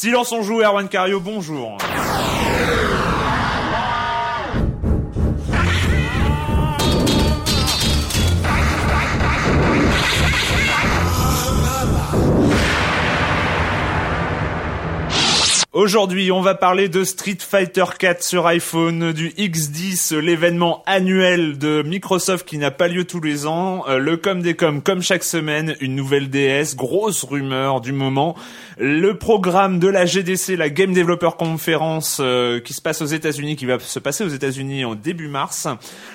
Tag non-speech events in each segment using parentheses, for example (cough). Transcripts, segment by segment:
Silence on joue, Erwan Cario, bonjour. Aujourd'hui, on va parler de Street Fighter 4 sur iPhone, du X10, l'événement annuel de Microsoft qui n'a pas lieu tous les ans, euh, le com des com comme chaque semaine, une nouvelle DS, grosse rumeur du moment, le programme de la GDC, la Game Developer Conference euh, qui se passe aux États-Unis, qui va se passer aux États-Unis en début mars,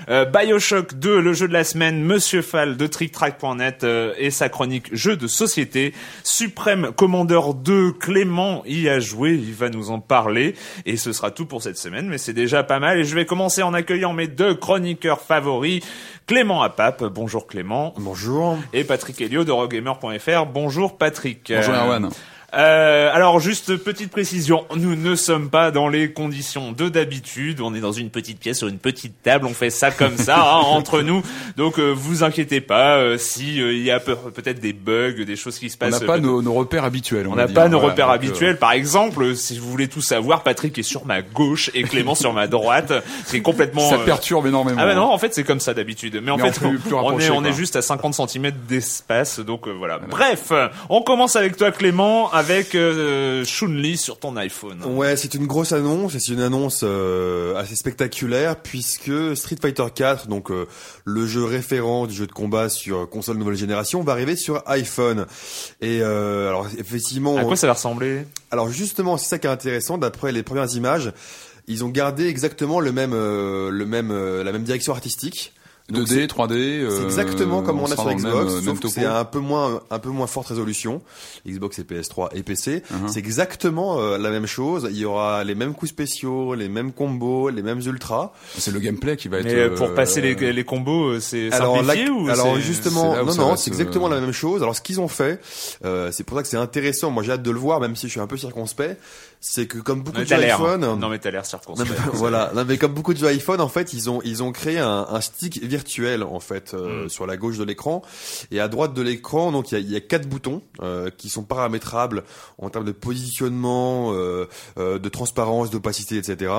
euh, BioShock 2, le jeu de la semaine, Monsieur Fall de TrickTrack.net euh, et sa chronique jeu de société, Supreme Commander 2, Clément y a joué, il va nous en parler et ce sera tout pour cette semaine, mais c'est déjà pas mal et je vais commencer en accueillant mes deux chroniqueurs favoris. Clément Apap, bonjour Clément. Bonjour. Et Patrick Helio de Rogamer.fr, bonjour Patrick. Bonjour Euh, Erwan. Euh, alors juste petite précision, nous ne sommes pas dans les conditions de d'habitude. On est dans une petite pièce sur une petite table. On fait ça comme ça hein, (laughs) entre nous. Donc euh, vous inquiétez pas euh, si euh, il y a peu- peut-être des bugs, des choses qui se On passent. n'a pas euh, nos, nos repères habituels. on n'a pas nos Voilà, repères donc, habituels. Par exemple, euh, si vous voulez tout savoir, Patrick est sur ma gauche et Clément sur ma droite. C'est (laughs) complètement. Ça euh, perturbe énormément. ah bah non, en fait c'est comme ça d'habitude. Mais en Mais fait, plus- plus (laughs) on, est on est juste à 50 cm d'espace, donc euh, voilà. Bref, euh, on commence avec toi Clément, avec euh, Chun-Li sur ton iPhone. Ouais, c'est une grosse annonce c'est une annonce euh, assez spectaculaire puisque Street Fighter 4, donc euh, le jeu référent du jeu de combat sur console nouvelle génération, va arriver sur iPhone. Et euh, alors effectivement, À quoi ça va ressembler? Alors justement, c'est ça qui est intéressant. D'après les premières images, ils ont gardé exactement le même, le même, la même direction artistique. Donc 2D, 3D. euh, C'est exactement comme on, a sur Xbox, même, euh, sauf que c'est un peu moins, un peu moins forte résolution. Xbox et PS3 et PC, Uh-huh. c'est exactement euh, la même chose. Il y aura les mêmes coups spéciaux, les mêmes combos, les mêmes ultras. C'est le gameplay qui va être. Mais euh, pour euh, passer les, les combos, euh, c'est Alors, simplifié là- ou alors justement, non, non, c'est exactement la même chose. Alors ce qu'ils ont fait, euh, c'est pour ça que c'est intéressant. Moi, j'ai hâte de le voir, même si je suis un peu circonspect. C'est que comme beaucoup de jeux l'air. iPhone, Non mais t'as l'air circonspect. non, mais (laughs) voilà. Non, mais comme beaucoup de jeux iPhone, en fait, ils ont ils ont créé un, un stick virtuel en fait euh, Mm. sur la gauche de l'écran et à droite de l'écran. Donc il y a, y a quatre boutons euh, qui sont paramétrables en termes de positionnement, euh, euh, de transparence, d'opacité, etc.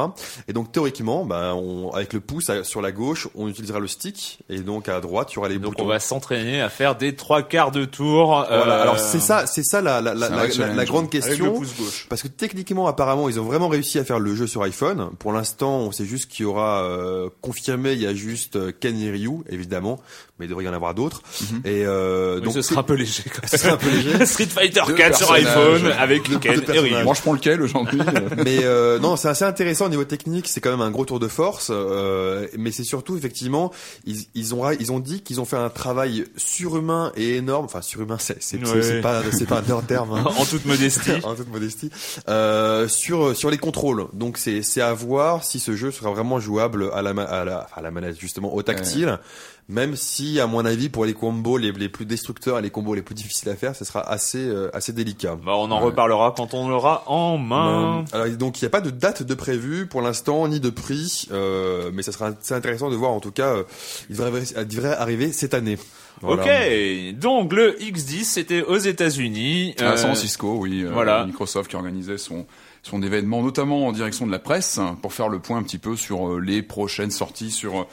Et donc théoriquement, ben, on, avec le pouce à- sur la gauche, on utilisera le stick et donc à droite, il y aura les Donc boutons. on va s'entraîner à faire des trois quarts de tour. Voilà. euh, Alors c'est ça, c'est ça la, la, la, la- la- grande avec le question. pouce gauche. Parce que techniquement, apparemment, ils ont vraiment réussi à faire le jeu sur iPhone. Pour l'instant, on sait juste qu'il y aura euh, confirmé, il y a juste euh, Ken et Ryu, évidemment, mais il devrait y en avoir d'autres. Et euh, donc ce sera un peu léger. quand (laughs) ce sera un peu léger. (laughs) Street Fighter Deux 4 sur iPhone avec Ken et. Moi, je prends lequel aujourd'hui euh, (laughs) mais euh, non, c'est assez intéressant au niveau technique. C'est quand même un gros tour de force. euh, mais c'est surtout effectivement, ils, ils ont ils ont dit qu'ils ont fait un travail surhumain et énorme. Enfin surhumain, c'est c'est Ouais. pas c'est pas un terme. hein. En toute modestie. en toute modestie. Euh, sur sur les contrôles, donc c'est c'est à voir si ce jeu sera vraiment jouable à la à la, à la manette justement au tactile. Même si, à mon avis, pour les combos les, les plus destructeurs et les combos les plus difficiles à faire, ce sera assez euh, assez délicat. Bah, on en Ouais. reparlera quand on l'aura en main. Alors donc il n'y a pas de date de prévu pour l'instant ni de prix, euh, mais ça sera assez intéressant de voir. En tout cas, euh, il devrait, arriver- il devrait arriver cette année. Voilà. Ok, donc le X10 c'était aux États-Unis. À Euh, San Francisco, oui. euh, voilà. Microsoft qui organisait son son événement, notamment en direction de la presse, pour faire le point un petit peu sur euh, les prochaines sorties sur euh,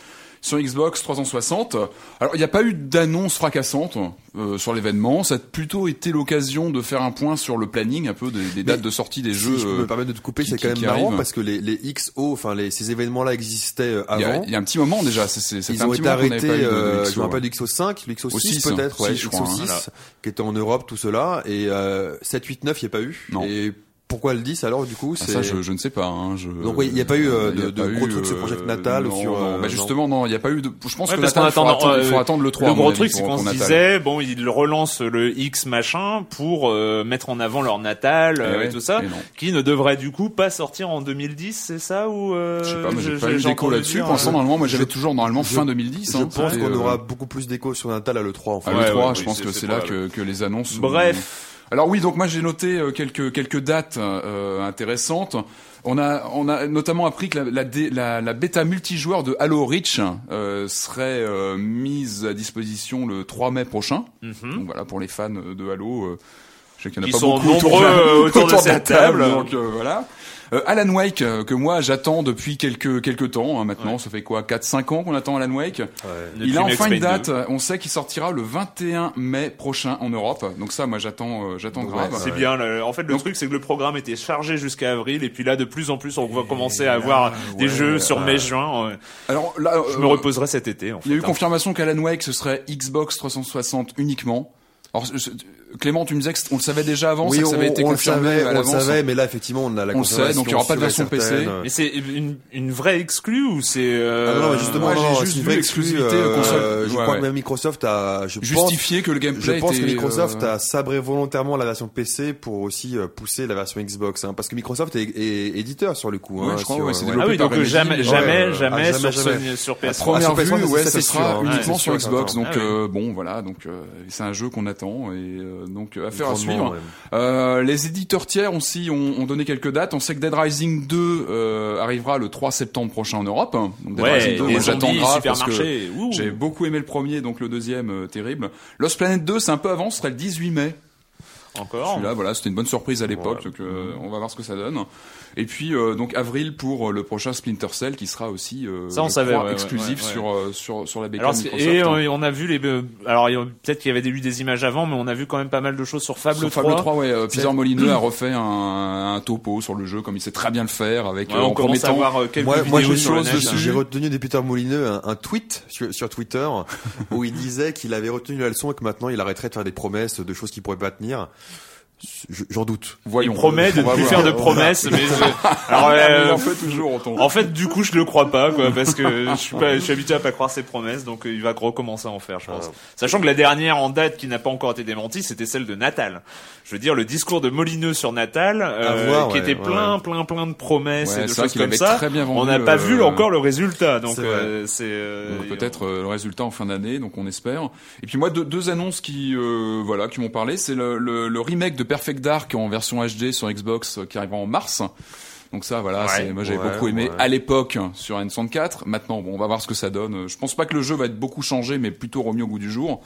sur Xbox 360. Alors, il n'y a pas eu d'annonce fracassante euh, sur l'événement. Ça a plutôt été l'occasion de faire un point sur le planning, un peu des, des dates de sortie des Si jeux. je peux euh, me permettre de te couper, c'est quand même marrant parce que les, les XO, enfin les, ces événements-là existaient euh, Il y, a, avant. il y a un petit moment déjà. C'est, Ils un ont petit été arrêtés, euh, XO, je me rappelle du XO5, le XO6 Au six, peut-être, ouais, je crois, hein. XO6, Voilà. qui était en Europe, tout cela, et euh, 7, 8, 9, il n'y a pas eu. Non. Et pourquoi le 10 alors du coup Ah, c'est... ça, je, je ne sais pas. Hein, je... Donc, oui, il y a pas eu, euh, de- de pas gros eu, trucs sur euh, Project Natal ou non, sur, non. euh, Bah, justement, non, il n'y a pas eu de. Je pense Ouais, que Natal, qu'en il faut attendre, il faut euh, attendre le 3. Le gros truc, c'est qu'on se Natal. disait, bon, ils relancent le X machin pour euh, mettre en avant leur Natal euh, Eh et tout ça, et qui ne devrait du coup pas sortir en 2010, c'est ça ou euh, Je sais pas, moi j'ai pas eu d'écho là-dessus. dire, Pour l'instant, euh, normalement, moi j'avais toujours normalement fin 2010. Je hein, pense qu'on aura beaucoup plus d'écho sur Natal à l'E3 en fait. à Ouais, l'E3, ouais, je oui, pense que c'est là que, que les annonces. Bref. Alors oui, donc moi j'ai noté euh, quelques quelques dates euh, intéressantes. On a on a notamment appris que la la, la, la bêta multijoueur de Halo Reach euh, serait euh, mise à disposition le 3 mai prochain. Mhm. Donc voilà pour les fans de Halo. euh, je sais qu'il y en a Qui pas sont beaucoup nombreux, de, euh, autour de (laughs) la cette table. Donc euh, voilà. Euh, Alan Wake euh, que moi j'attends depuis quelques quelques temps hein, maintenant. Ça fait quoi 4-5 ans qu'on attend Alan Wake? Depuis Il a enfin une Payne 2. date. On sait qu'il sortira le 21 mai prochain en Europe. Donc ça, moi, j'attends, euh, j'attends Ouais, grave. C'est bien. le- en fait, le Donc- truc, c'est que le programme était chargé jusqu'à avril, et puis là, de plus en plus, on va commencer à avoir des jeux sur mai-juin. Alors là, Je euh, me reposerai cet été. En fait, Il y a eu hein. confirmation qu'Alan Wake ce serait Xbox 360 uniquement. Alors je- Clément, tu me disais qu'on le savait déjà avant, Oui, ça, que ça avait été on le confirmé savait, à on le savait, mais là effectivement on a la On le sait, donc il y aura pas de version PC. Mais c'est une, une vraie exclue ou c'est euh... Ah non, mais justement, non, non, juste c'est une vu vraie l'exclusivité exclu, euh, console. Je Ouais, crois ouais. que même Microsoft a, je pense, Justifié que le je gameplay pense que Microsoft euh, a sabré volontairement la version PC pour aussi euh, pousser la version Xbox, hein, parce que Microsoft est, est éditeur sur le coup. Ouais, hein, je crois, sur, ouais, c'est euh, Ah oui, donc jamais, ouais, jamais, ouais, jamais, ah, jamais, sur, sur La PS3. première sur PS3, vue, ça, ouais, ça, sera hein. uniquement Ouais, sur Xbox. Donc Ah euh, bon, voilà, donc euh, c'est un jeu qu'on attend et euh, donc euh, affaire à suivre. ouais. Euh, les éditeurs tiers aussi ont, ont donné quelques dates. On sait que Dead Rising 2 euh, arrivera le 3 septembre prochain en Europe. Donc Dead Ouais, Rising 2, les moi j'attends zombies, grave parce que supermarchés. ouh. j'ai beaucoup aimé le premier, donc le deuxième euh, terrible. Lost Planet 2, c'est un peu avant, ce serait le 18 mai. Encore. Celui-là, voilà, c'était une bonne surprise à l'époque, donc euh, on va voir ce que ça donne. Et puis euh, donc avril pour euh, le prochain Splinter Cell qui sera aussi euh, Ça, on savait, crois, ouais, exclusif ouais, ouais. sur euh, sur sur la bécane Alors, c'est- Microsoft. et hein. on a vu les, euh, alors peut-être qu'il y avait eu des images avant, mais on a vu quand même pas mal de choses sur Fable Sur 3. Fable 3, ouais, Peter Molineux a refait un, un topo sur le jeu comme il sait très bien le faire avec Ouais, euh, on en premier commence à temps voir quelques Moi, moi vidéos j'ai retenu de Peter Molineux un, un tweet sur, sur Twitter où il disait qu'il avait retenu la leçon et que maintenant il arrêterait de faire des promesses de choses qu'il pourrait pas tenir. Je- J'en doute. Voyons. Il promet de ne plus voir. faire de promesses, mais je- alors Ah, mais euh, en fait toujours autant. en fait du coup je le crois pas quoi parce que je suis pas je suis habitué à pas croire ses promesses donc euh, il va recommencer à en faire je pense. Sachant que la dernière en date qui n'a pas encore été démentie c'était celle de Natal. Je veux dire le discours de Molineux sur Natal euh, voir, qui ouais, était plein ouais. plein plein de promesses Ouais, et de choses comme ça. très bien vendu, on n'a pas euh, vu encore le résultat donc c'est euh, euh, peut-être euh, le résultat en fin d'année, donc on espère. Et puis moi deux, deux annonces qui euh, voilà qui m'ont parlé, c'est le, le, le remake de Perfect Dark en version HD sur Xbox euh, qui arrivera en mars. Donc ça voilà, Ouais. c'est moi j'avais Ouais, beaucoup aimé ouais. à l'époque sur N64. Maintenant bon, on va voir ce que ça donne. Je pense pas que le jeu va être beaucoup changé mais plutôt remis au goût du jour.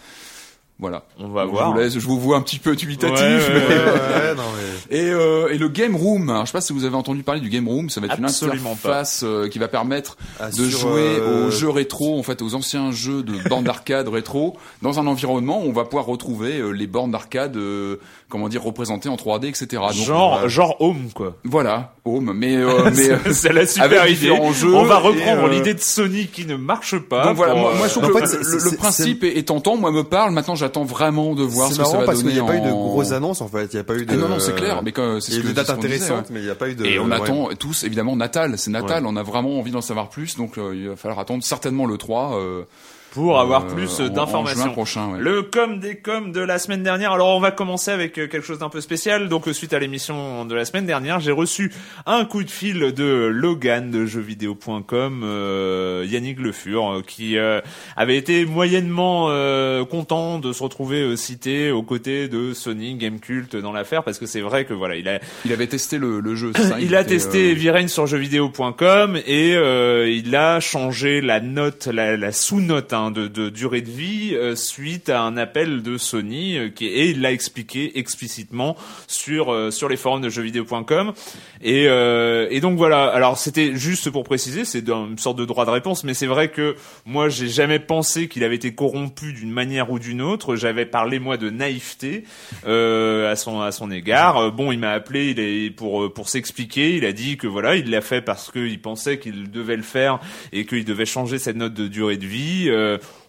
Voilà. on va Donc, voir. Je vous, laisse, je vous vois un petit peu dubitatif. Ouais, ouais, mais- ouais, non, mais... (laughs) Et, euh, et le Game Room, alors je sais pas si vous avez entendu parler du Game Room, ça va être Absolument une interface euh, qui va permettre Ah, de jouer euh, aux jeux rétro, en fait aux anciens jeux de bornes d'arcade rétro, dans un environnement où on va pouvoir retrouver les bornes d'arcade, comment dire, représentées en 3D, etc. Donc, genre euh, genre Home quoi. voilà, Home, mais euh, (laughs) mais euh, c'est la super avec idée. jeux On va reprendre euh, l'idée de Sony qui ne marche pas. donc voilà, pour, moi, moi euh, je trouve en que fait, le, principe est, est tentant, moi me parle. Maintenant, j'attends vraiment de voir ce que ça va parce qu'il donner. n'y a pas eu de grosses annonces en fait. Il n'y a pas eu de. Ah non non, c'est clair, mais quand c'est Il y ce que disait, ouais. intéressantes, mais il n'y a pas eu de. Et on ouais. attend tous évidemment Natal, c'est Natal, on a vraiment envie d'en savoir plus, donc euh, il va falloir attendre certainement le 3 euh, pour avoir Euh, plus d'informations. juin prochain, ouais. Le com des com de la semaine dernière. Alors on va commencer avec euh, quelque chose d'un peu spécial. Donc suite à l'émission de la semaine dernière, j'ai reçu un coup de fil de Logan de jeuxvideo.com, euh, Yannick Le Fur, euh, qui euh, avait été moyennement euh, content de se retrouver cité aux côtés de Sony Gamecult dans l'affaire parce que c'est vrai que voilà, il a Il avait testé le, le jeu. ça, (clears throat) il a était, testé Rain sur jeuxvideo.com et euh, il a changé la note, la, la sous-note hein, de, de durée de vie euh, suite à un appel de Sony euh, qui, et il l'a expliqué explicitement sur euh, sur les forums de jeuxvideo.com et et donc voilà. Alors c'était juste pour préciser, c'est une sorte de droit de réponse, mais c'est vrai que moi j'ai jamais pensé qu'il avait été corrompu d'une manière ou d'une autre. J'avais parlé moi de naïveté euh, à son à son égard. Bon, il m'a appelé, il est pour pour s'expliquer. Il a dit que voilà, il l'a fait parce qu'il pensait qu'il devait le faire et qu'il devait changer cette note de durée de vie.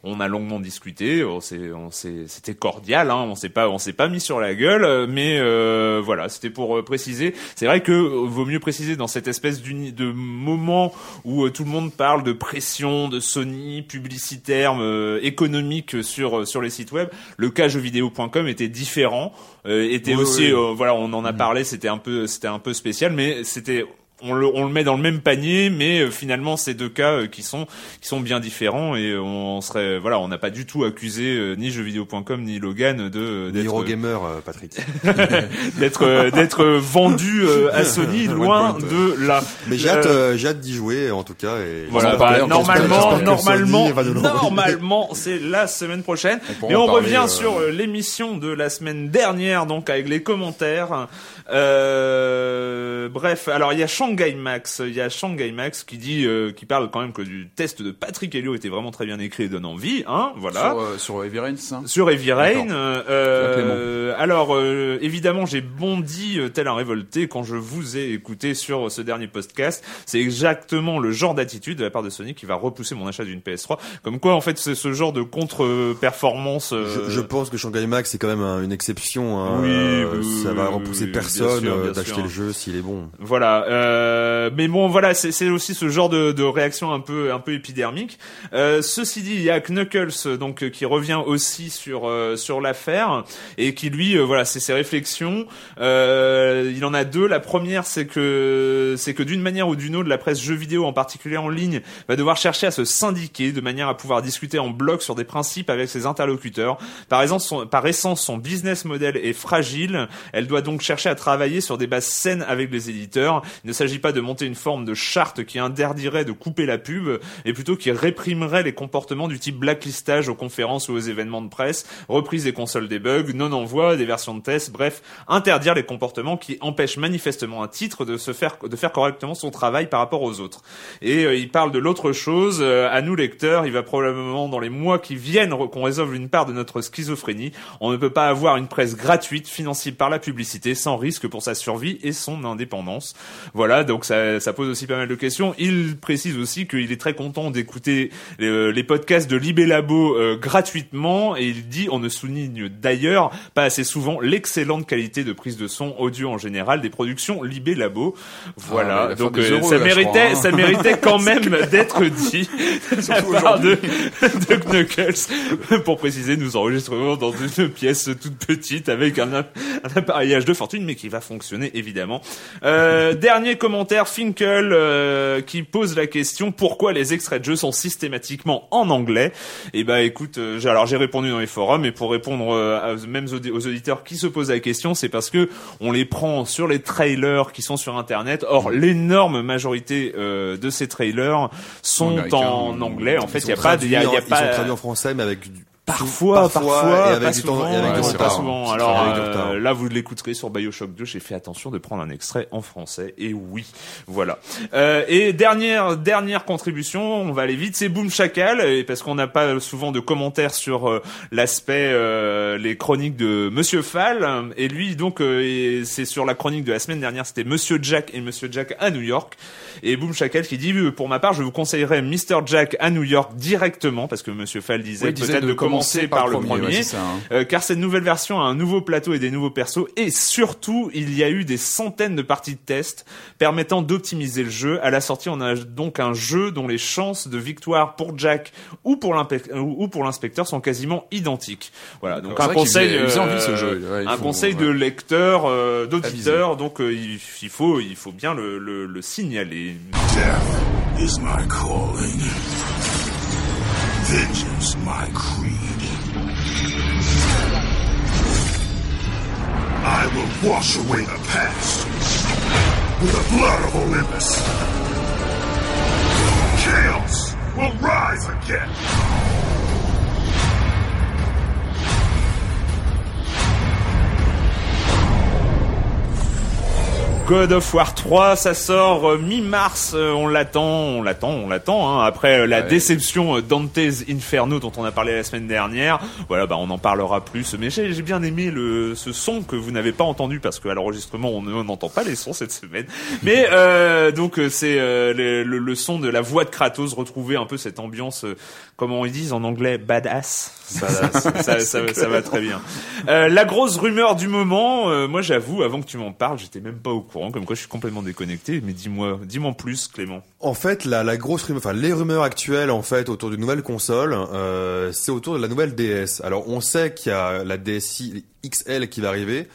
On a longuement discuté, on s'est, on s'est, c'était cordial, hein, on s'est pas, on s'est pas mis sur la gueule, euh, mais euh, voilà, c'était pour euh, préciser. C'est vrai que euh, vaut mieux préciser dans cette espèce d'uni- de moment où euh, tout le monde parle de pression, de Sony, publicitaire, euh, économique sur euh, sur les sites web. Le cas jeuxvideo.com était différent, euh, était Oui, aussi, oui. euh, voilà, on en a parlé, c'était un peu, c'était un peu spécial, mais c'était on le, on le met dans le même panier, mais euh, finalement c'est deux cas euh, qui sont qui sont bien différents et on serait voilà, on n'a pas du tout accusé euh, ni jeuxvideo.com ni Logan de (laughs) d'être euh, Patrick. d'être d'être vendu à (laughs) Sony loin de là. Mais j'ai hâte, Euh, j'ai hâte d'y jouer, en tout cas. Et voilà, bah, normalement, normalement, normalement, c'est la semaine prochaine. En on revient euh, sur l'émission de la semaine dernière, donc avec les commentaires. Euh, bref, alors il y a Shanghai Max, il y a Shanghai Max qui dit, euh, qui parle quand même que du test de Patrick Helio était vraiment très bien écrit et donne envie, hein, voilà. Sur, euh, sur Heavy Rain, c'est ça Sur Heavy Rain. D'accord. euh, alors, euh, évidemment, j'ai bondi euh, tel un révolté quand je vous ai écouté sur ce dernier podcast. C'est exactement le genre d'attitude de la part de Sony qui va repousser mon achat d'une PS3. Comme quoi, en fait, c'est ce genre de contre-performance. euh, Je, je pense que Shanghai Max c'est quand même un- une exception. Hein. Oui, Euh, oui, ça va repousser oui, bien personne euh, d'acheter le jeu s'il est bon. Voilà, euh, mais bon, voilà, c'est aussi ce genre de, de réaction un peu un peu épidermique. Euh, ceci dit, il y a Knuckles donc qui revient aussi sur euh, sur l'affaire et qui lui, euh, voilà, c'est ses réflexions. Euh, il en a deux. La première, c'est que c'est que d'une manière ou d'une autre, la presse jeux vidéo, en particulier en ligne, va devoir chercher à se syndiquer de manière à pouvoir discuter en bloc sur des principes avec ses interlocuteurs. Par exemple, son, par essence, son business model est fragile. Elle doit donc chercher à travailler sur des bases saines avec les éditeurs. Il ne s'agit pas de monter une forme de charte qui interdirait de couper la pub, et plutôt qui réprimerait les comportements du type blacklistage aux conférences ou aux événements de presse, reprise des consoles des bugs, non-envoi, des versions de test, bref, interdire les comportements qui empêchent manifestement un titre de se faire, de faire correctement son travail par rapport aux autres. Et euh, il parle de l'autre chose, euh, à nous lecteurs, il va probablement dans les mois qui viennent qu'on résolve une part de notre schizophrénie. On ne peut pas avoir une presse gratuite financée par la publicité sans risque pour sa survie et son indépendance. Voilà, donc ça, ça pose aussi pas mal de questions. Il précise aussi qu'il est très content d'écouter euh, les podcasts de Libé Labo euh, gratuitement et il dit, on ne souligne d'ailleurs pas assez souvent l'excellente qualité de prise de son audio en général des productions Libé Labo. Voilà, Ah, donc euh, euros, ça là, méritait, crois, hein. ça méritait quand même (laughs) d'être dit (laughs) de la part de, de Knuckles. Pour préciser, nous enregistrons dans une pièce toute petite avec un, un appareillage de fortune, mais qui va fonctionner évidemment. Euh, (laughs) dernier commentaire, Finkel, euh, qui pose la question pourquoi les extraits de jeux sont systématiquement en anglais? Et bah écoute, euh, alors j'ai répondu dans les forums, et pour répondre euh, aux mêmes audi- aux auditeurs qui se posent la question, c'est parce que on les prend sur les trailers qui sont sur Internet. Or, l'énorme majorité euh, de ces trailers sont en anglais. En fait, il y a pas, il y a, y pas. Sont traduits en français, mais avec du... Parfois, parfois, et avec pas du temps, souvent, et avec Ouais, du pas souvent. Alors euh, là, vous l'écouterez sur Bioshock 2. J'ai fait attention de prendre un extrait en français. Et oui, voilà. Euh, et dernière dernière contribution, on va aller vite. C'est Boom Chacal, et parce qu'on n'a pas souvent de commentaires sur euh, l'aspect euh, les chroniques de Monsieur Fall. Et lui, donc, c'est sur la chronique de la semaine dernière. C'était Monsieur Jack et Monsieur Jack à New York. Et Boom Chacal qui dit, pour ma part, je vous conseillerais Mr Jack à New York directement, parce que Monsieur Fall disait Oui, peut-être de de, commencer commencer par, le premier, ouais, c'est ça, hein. euh, car cette nouvelle version a un nouveau plateau et des nouveaux persos, et surtout, il y a eu des centaines de parties de test permettant d'optimiser le jeu. À la sortie, on a donc un jeu dont les chances de victoire pour Jack ou pour euh, l'inspecteur sont quasiment identiques. Voilà, donc un conseil, faisait- il faisait euh, envie, ce jeu. Ouais, un faut- conseil ouais. de lecteur, euh, d'auditeur, donc euh, il, il faut, il faut bien le, le, le signaler. Death is my calling. Vengeance my creed. I will wash away the past with the blood of Olympus. Chaos will rise again. God of War 3, ça sort euh, mi-mars, euh, on l'attend, on l'attend, on l'attend. Hein, après euh, la Ouais. déception Dante's Inferno dont on a parlé la semaine dernière, voilà, bah on en parlera plus. Mais j'ai j'ai bien aimé le ce son que vous n'avez pas entendu parce qu'à l'enregistrement on ne- on n'entend pas les sons cette semaine. Mais (laughs) euh, donc c'est euh, le, le- le son de la voix de Kratos, retrouver un peu cette ambiance, euh, comment ils disent en anglais, badass. Ça, ça, (laughs) ça va très bien. La grosse rumeur du moment, moi j'avoue, avant que tu m'en parles, j'étais même pas au courant, comme quoi je suis complètement déconnecté. Mais dis-moi, dis-moi en plus, Clément. En fait, la, la grosse rumeur, enfin les rumeurs actuelles en fait autour d'une nouvelle console, euh, c'est autour de la nouvelle DS. Alors on sait qu'il y a la DSi XL qui va arriver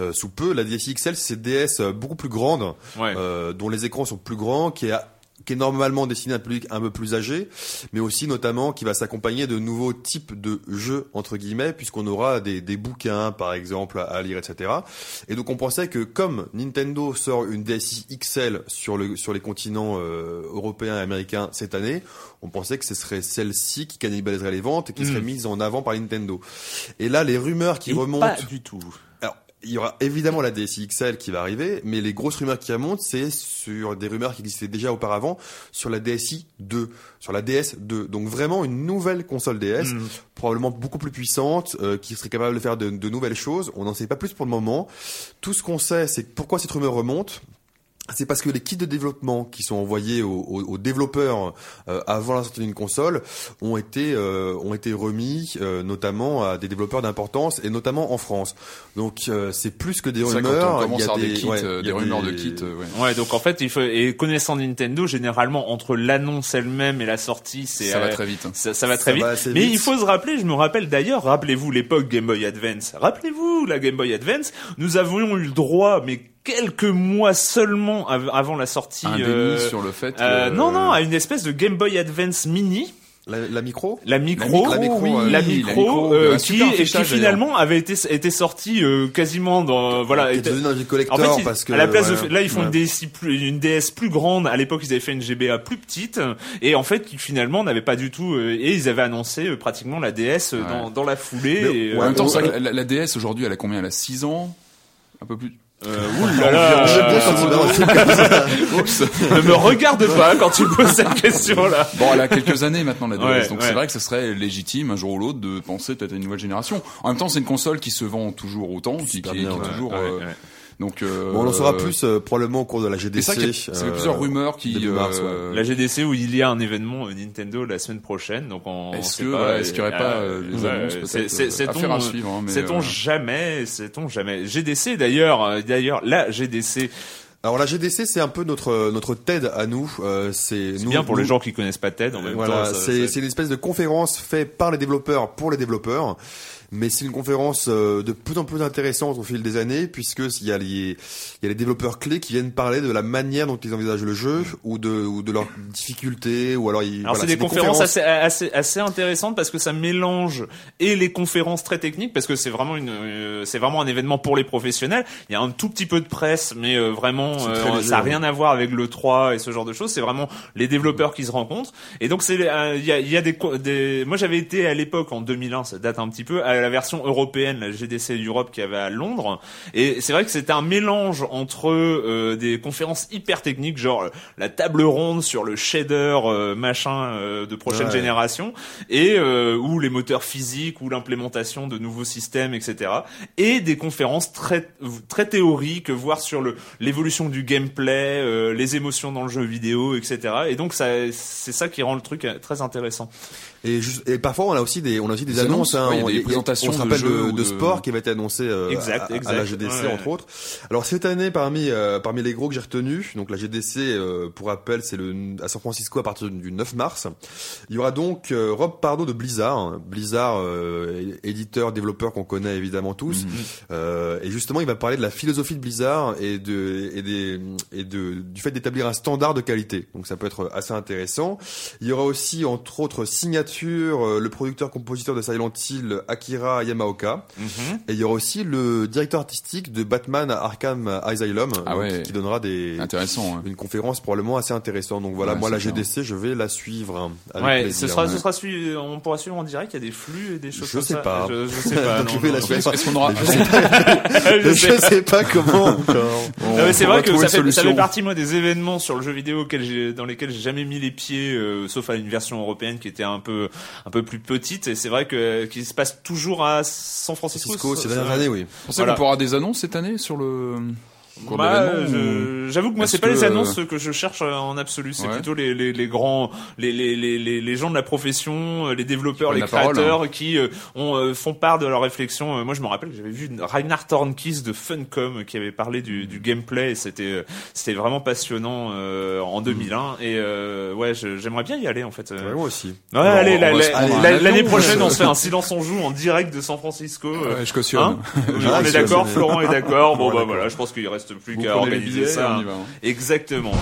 euh, sous peu. La DSi XL, c'est DS euh, beaucoup plus grande, Ouais. euh, dont les écrans sont plus grands, qui est qui est normalement destiné à un public un peu plus âgé, mais aussi notamment qui va s'accompagner de nouveaux types de jeux entre guillemets, puisqu'on aura des, des bouquins par exemple à lire, etc. Et donc on pensait que comme Nintendo sort une DSi XL sur le sur les continents euh, européens et américains cette année, on pensait que ce serait celle-ci qui cannibaliserait les ventes et qui serait mise en avant par Nintendo. Et là, les rumeurs qui Et remontent Pas du tout. Il y aura évidemment la DSi XL qui va arriver, mais les grosses rumeurs qui remontent, c'est sur des rumeurs qui existaient déjà auparavant sur la DSi 2, sur la DS 2. Donc vraiment une nouvelle console DS, probablement beaucoup plus puissante, euh, qui serait capable de faire de, de nouvelles choses. On n'en sait pas plus pour le moment. Tout ce qu'on sait, c'est pourquoi cette rumeur remonte. C'est parce que les kits de développement qui sont envoyés aux, aux- aux développeurs euh, avant la sortie d'une console ont été euh, ont été remis euh, notamment à des développeurs d'importance et notamment en France. Donc euh, c'est plus que des rumeurs. quand on il commence y à a avoir des kits, ouais, euh, des rumeurs de des- kits, euh, ouais. Ouais, donc en fait, il faut et connaissant Nintendo, généralement entre l'annonce elle-même et la sortie, c'est Ça va très vite. Ça, ça va Ça très vite. va assez Mais vite. il faut se rappeler, je me rappelle d'ailleurs, rappelez-vous l'époque Game Boy Advance. Rappelez-vous la Game Boy Advance, nous avions eu le droit, mais quelques mois seulement av- avant la sortie. Un euh, déni sur le fait que... euh, non, non, à une espèce de Game Boy Advance mini, La, la micro? la micro, la micro, oui, ouais. la Oui, micro, la micro, euh, qui, et qui finalement avait été était sortie euh, quasiment dans voilà. Qui est était- devenu un collector en fait, parce que à la place ouais, de là, ils font ouais. une DSi plus, une DS plus grande. À l'époque, ils avaient fait une GBA plus petite, et en fait, qui finalement n'avait pas du tout. euh, et ils avaient annoncé euh, pratiquement la DS euh, Ouais. dans, dans la foulée. Mais, et, ouais, En même temps, on- c'est vrai que la, la DS aujourd'hui, elle a combien? Elle a 6 ans? Un peu plus. Euh, oulala, (laughs) ne me regarde pas quand tu poses cette question-là. Bon, elle a quelques années maintenant la DS, Ouais, donc ouais. c'est vrai que ce serait légitime un jour ou l'autre de penser peut-être à une nouvelle génération. En même temps, c'est une console qui se vend toujours autant, qui, est toujours. Ouais, euh, ouais. Donc, euh, Bon, on en saura plus euh, probablement au cours de la GDC. Et ça, qu'il y a- ça fait euh, plusieurs rumeurs qui. mars, euh, La GDC où il y a un événement Nintendo la semaine prochaine, donc on. Est-ce que, voilà, est-ce qu'il y aurait euh, pas euh, les ouais, annonces c'est- c'est- euh, à suivre hein, mais, Sait-on euh, jamais, sait-on jamais. GDC d'ailleurs, d'ailleurs, la GDC, Alors la GDC, c'est un peu notre notre TED à nous. Euh, c'est c'est bien pour nous- les gens qui connaissent pas TED en même Voilà, temps. c'est c'est une espèce de conférence faite par les développeurs pour les développeurs. Mais c'est une conférence euh, de plus en plus intéressante au fil des années, puisque il y a les il y a les développeurs clés qui viennent parler de la manière dont ils envisagent le jeu ou de ou de leurs difficultés ou alors ils Alors voilà, c'est des, conférences, Assez, assez assez intéressantes parce que ça mélange et les conférences très techniques parce que c'est vraiment une euh, c'est vraiment un événement pour les professionnels. Il y a un tout petit peu de presse mais euh, vraiment euh, léger, ça a ouais. rien à voir avec le 3 et ce genre de choses, c'est vraiment les développeurs qui se rencontrent et donc c'est euh, il y a il y a des des moi j'avais été à l'époque en 2001, ça date un petit peu à la version européenne la GDC Europe qui avait à Londres. Et c'est vrai que c'était un mélange entre euh, des conférences hyper techniques genre euh, la table ronde sur le shader euh, machin euh, de prochaine Ouais. génération et euh, ou les moteurs physiques ou l'implémentation de nouveaux systèmes etc et des conférences très très théoriques voire sur le l'évolution du gameplay euh, les émotions dans le jeu vidéo etc et donc ça c'est ça qui rend le truc euh, très intéressant Et, juste- et parfois on a aussi des on a aussi des, Des annonces, annonces, hein. On- des présentations on se de rappelle de, de de- sport qui avait été annoncé euh, Exact, à, à- exact. à la GDC Ouais. entre autres. Alors cette année parmi euh, parmi les gros que j'ai retenus, donc la GDC euh, pour rappel c'est le à San Francisco à partir du 9 mars. Il y aura donc euh, Rob Pardo de Blizzard, hein. Blizzard euh, éditeur développeur qu'on connaît évidemment tous. Euh, et justement, il va parler de la philosophie de Blizzard et de et des et de du fait d'établir un standard de qualité. Donc ça peut être assez intéressant. Il y aura aussi entre autres signature euh, le producteur-compositeur de Silent Hill Akira Yamaoka. Mhm. Et il y aura aussi le directeur artistique de Batman Arkham Asylum Ah donc, ouais. qui donnera des Intéressant. hein. une conférence probablement assez intéressante. Donc voilà, Ouais, moi la. GDC, je vais la suivre hein, avec Ouais, ce sera, ce on pourra suivre en direct, il y a des flux et des choses Je comme sais ça. pas. Je, je sais pas. (laughs) Donc non, je vais non, la suivre. Est-ce qu'on aura (laughs) (laughs) Je sais pas, Je sais je sais pas comment encore. On- Non, mais c'est vrai que ça fait, ça solution. fait partie moi des événements sur le jeu vidéo dans lesquels j'ai jamais mis les pieds, euh, sauf à une version européenne qui était un peu un peu plus petite. Et c'est vrai que qu'il se passe toujours à San Francisco. Cisco, ces dernières années, oui. Vous pensez Voilà. qu'on pourra des annonces cette année sur le Bah, je- J'avoue que moi c'est pas que, les euh, annonces que je cherche euh, en absolu, c'est Ouais. plutôt les, les, les grands, les, les, les, les, gens de la profession, euh, les développeurs, les parole, créateurs qui euh, ont, euh, font part de leurs réflexions. Euh, Moi je me rappelle que j'avais vu Ragnar Tornquist de Funcom euh, qui avait parlé du, du gameplay et c'était euh, c'était vraiment passionnant euh, en 2001 et euh, ouais j'aimerais bien y aller en fait. euh. Ouais, moi aussi. Ouais, Bon, allez, l'année prochaine, on se fait un silence on joue en direct de San Francisco. euh, Ouais, je cautionne. Hein (laughs) Oui, on est d'accord. Florent est d'accord. (laughs) Bon bah voilà, je pense qu'il reste plus qu'à organiser ça. on y va, hein. Exactement.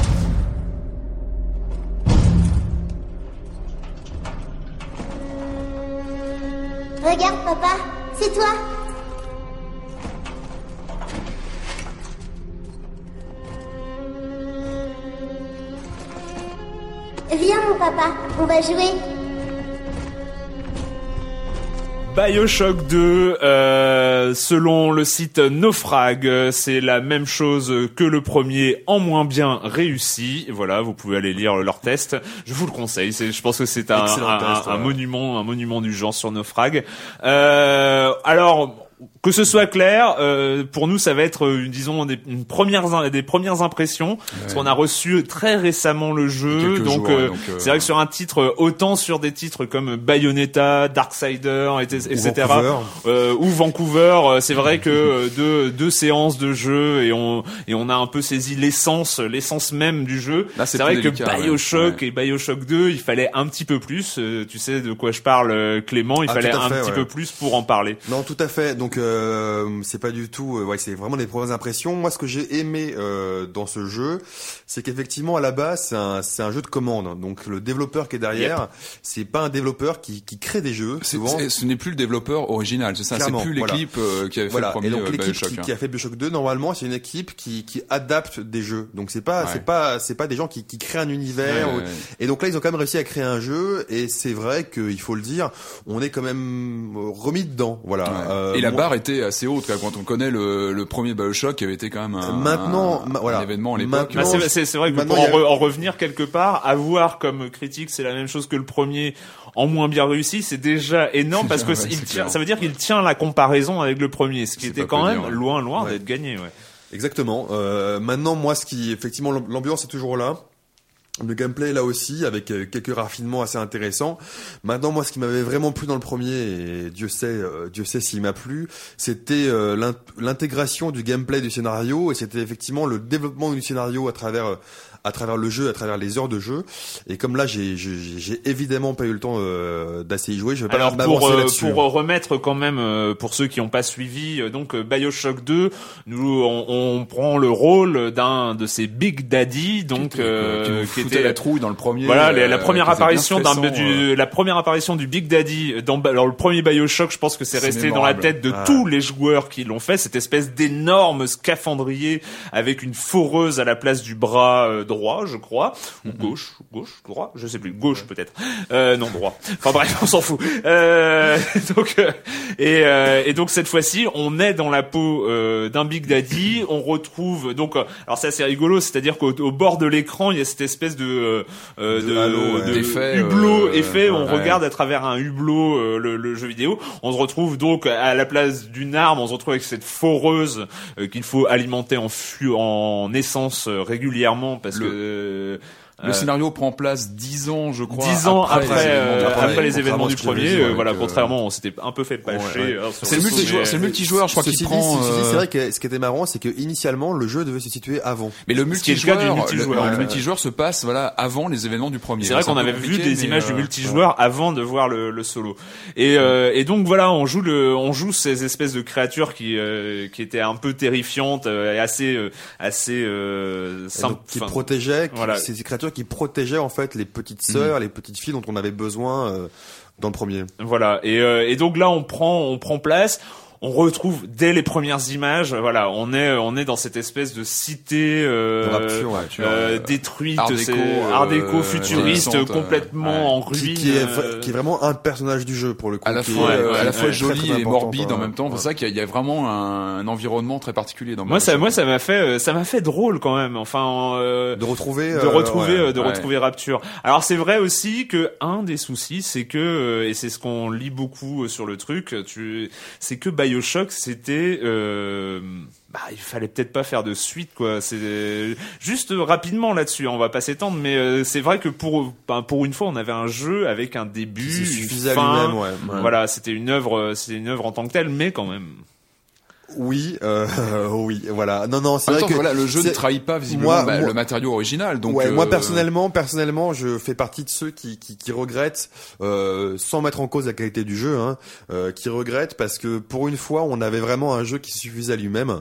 Regarde, papa, c'est toi. Viens, mon papa, on va jouer. Bioshock 2, euh, selon le site Naufrag, c'est la même chose que le premier, en moins bien réussi. Voilà, vous pouvez aller lire leur test. Je vous le conseille. Je pense que c'est un, monument, un monument du genre sur Naufrag. Euh, alors. Que ce soit clair, euh, pour nous, ça va être, euh, disons, des, une première, des premières impressions, parce qu'on a reçu très récemment le jeu, Quelques donc, jours, euh, ouais, donc, euh, c'est vrai que sur un titre, euh, autant sur des titres comme Bayonetta, Darksider, et- etc., Vancouver. euh, ou Vancouver, euh, c'est vrai que euh, deux, deux séances de jeu et on et on a un peu saisi l'essence, l'essence même du jeu. C'est vrai que délicat, ouais. Bioshock Ouais. et Bioshock 2, il fallait un petit peu plus. euh, tu sais de quoi je parle, Clément. Il Ah, fallait un fait, petit ouais. peu plus pour en parler. Non, tout à fait. Donc euh, c'est pas du tout. euh, ouais, c'est vraiment des premières impressions. Moi, ce que j'ai aimé euh, dans ce jeu, c'est qu'effectivement à la base, c'est un, c'est un jeu de commande. Donc le développeur qui est derrière, c'est pas un développeur qui, qui crée des jeux. C'est- Souvent, c'est- ce n'est plus le développeur original, c'est ça. C'est plus voilà. l'équipe euh, qui avait fait Voilà. le premier et donc euh, l'équipe Bioshock. qui, hein. qui a fait Bioshock 2, normalement, c'est une équipe qui, qui adapte des jeux. Donc c'est pas, Ouais. c'est pas, c'est pas des gens qui, qui créent un univers. Ouais, ou-. Et donc là, ils ont quand même réussi à créer un jeu. Et c'est vrai qu'il faut le dire, on est quand même remis dedans. Voilà. Euh, et la barre était assez haute quand on connaît le, le premier Bioshock qui avait été quand même un, Maintenant, un- ma- voilà. un événement à l'époque. Bah, c'est, vrai que maintenant, pour en, re- en revenir quelque part, avoir comme critique, c'est la même chose que le premier, en moins bien réussi, c'est déjà énorme parce que Ouais, il tient, ça veut dire qu'il tient la comparaison avec le premier, ce qui était quand même dire, loin, loin Ouais. d'être gagné. Ouais. Exactement. Euh, maintenant, moi, ce qui, effectivement, l'am- l'ambiance est toujours là. Le gameplay là aussi, avec euh, quelques raffinements assez intéressants. Maintenant, moi, ce qui m'avait vraiment plu dans le premier, et Dieu sait, euh, Dieu sait s'il m'a plu, c'était euh, l'int- l'intégration du gameplay du scénario, et c'était effectivement le développement du scénario à travers euh, à travers le jeu, à travers les heures de jeu. Et comme là, j'ai j'ai j'ai évidemment pas eu le temps euh, d'assez y jouer, je vais pas Alors pour euh, là-dessus. pour remettre quand même euh, pour ceux qui n'ont pas suivi euh, donc euh, BioShock 2 nous on, on prend le rôle d'un de ces Big Daddy donc qui, euh, qui euh, qui était la trouille dans le premier. voilà la, la euh, première apparition d'un du euh. la première apparition du Big Daddy dans alors le premier BioShock je pense que c'est resté dans la tête de Ah. tous les joueurs qui l'ont fait cette espèce d'énorme scaphandrier avec une foreuse à la place du bras euh, droit je crois. Ou Mhm. gauche gauche droit je sais plus. Gauche peut-être. Euh, non droit. Enfin bref on s'en fout. Euh, (laughs) donc euh, et, euh, et donc cette fois-ci on est dans la peau euh, d'un Big Daddy. On retrouve donc alors c'est assez rigolo c'est-à-dire qu'au au bord de l'écran il y a cette espèce de euh, De halo, de hublot effet. On ouais. regarde à travers un hublot euh, le, le jeu vidéo. On se retrouve donc à la place d'une arme. On se retrouve avec cette foreuse euh, qu'il faut alimenter en fu en essence euh, régulièrement parce Le- que euh, Le scénario prend place dix ans, je crois. Dix ans après, les événements du euh, premier. après les événements du ce que premier, euh, voilà, euh, contrairement, on s'était un peu fait pâcher. Ouais, hein, C'est le multijoueur, c'est le multijoueur, je crois, qui Ceci dit, prend. euh, c'est vrai que ce qui était marrant, c'est que initialement le jeu devait se situer avant. Mais le multijoueur, du le, multijoueur se passe voilà avant les événements du premier. C'est vrai qu'on avait vu des images du euh, multijoueur avant de voir le, solo. Et, euh, et donc voilà, on joue le, on joue ces espèces de créatures qui, euh, qui étaient un peu terrifiantes euh, et assez, euh, assez euh, qui voilà. c'est ces créatures qui protégeaient en fait les petites sœurs, les petites filles dont on avait besoin euh, dans le premier. Voilà. Et, euh, et donc là, on prend, on prend place. On retrouve dès les premières images, voilà, on est, on est dans cette espèce de cité euh, De rapture, ouais. euh, euh, détruite, art déco, art euh, futuriste, complètement en Qui, ruine. qui est, qui est vraiment un personnage du jeu pour le coup. à la fois, est, ouais, à la fois ouais, joli très, très et morbide en même temps. C'est ça qu'il y, a- il y a vraiment un, un environnement très particulier dans Moi, ça, moi, ça m'a fait, ça m'a fait drôle quand même. Enfin, euh, De retrouver, de euh, retrouver, ouais. de ouais. retrouver Rapture. Alors c'est vrai aussi que un des soucis, c'est que et c'est ce qu'on lit beaucoup sur le truc, tu, c'est que Bioshock, c'était, euh, bah, il fallait peut-être pas faire de suite quoi. C'est juste euh, rapidement là-dessus, on va pas s'étendre, mais euh, c'est vrai que pour, ben, pour une fois, on avait un jeu avec un début, une fin. lui-même, ouais. ouais. Voilà, c'était une œuvre, c'était une œuvre en tant que telle, mais quand même. Oui, euh, (laughs) oui, voilà. Non, non, c'est vrai temps, que voilà, le jeu ne trahit pas visiblement Moi- bah, moi- le matériau original. Donc, ouais, euh, moi personnellement, personnellement, je fais partie de ceux qui, qui, qui regrettent, euh, sans mettre en cause la qualité du jeu, hein, euh, qui regrettent parce que pour une fois, on avait vraiment un jeu qui suffisait à lui-même.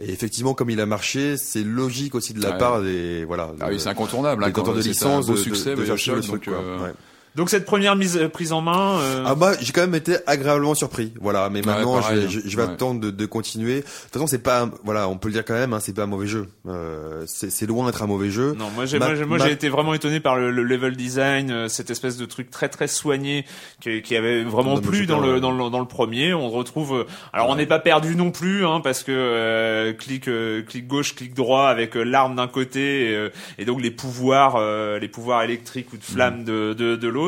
Et effectivement, comme il a marché, c'est logique aussi de la Ouais. part des voilà. Ah oui, de- c'est incontournable. hein, quand de licence un beau de- succès, de, de Bioshock, le truc, quoi. euh, Ouais. Donc cette première mise euh, prise en main. euh, Ah bah j'ai quand même été agréablement surpris, voilà. Mais maintenant pareil, je, je, je vais ouais. attendre de, de continuer. De toute façon c'est pas, voilà, on peut le dire quand même, hein, c'est pas un mauvais jeu. Euh, c'est c'est loin d'être un mauvais jeu. Non, moi j'ai moi, j'ai- moi, ma- j'ai été vraiment étonné par le, le level design, euh, cette espèce de truc très très soigné qui, qui avait vraiment plu dans le ouais. dans le dans le premier. On retrouve euh, alors on n'est pas perdu non plus hein, parce que euh, clic euh, clic gauche, clic droit avec euh, l'arme d'un côté et, euh, et donc les pouvoirs euh, les pouvoirs électriques ou de flamme de de, de l'autre.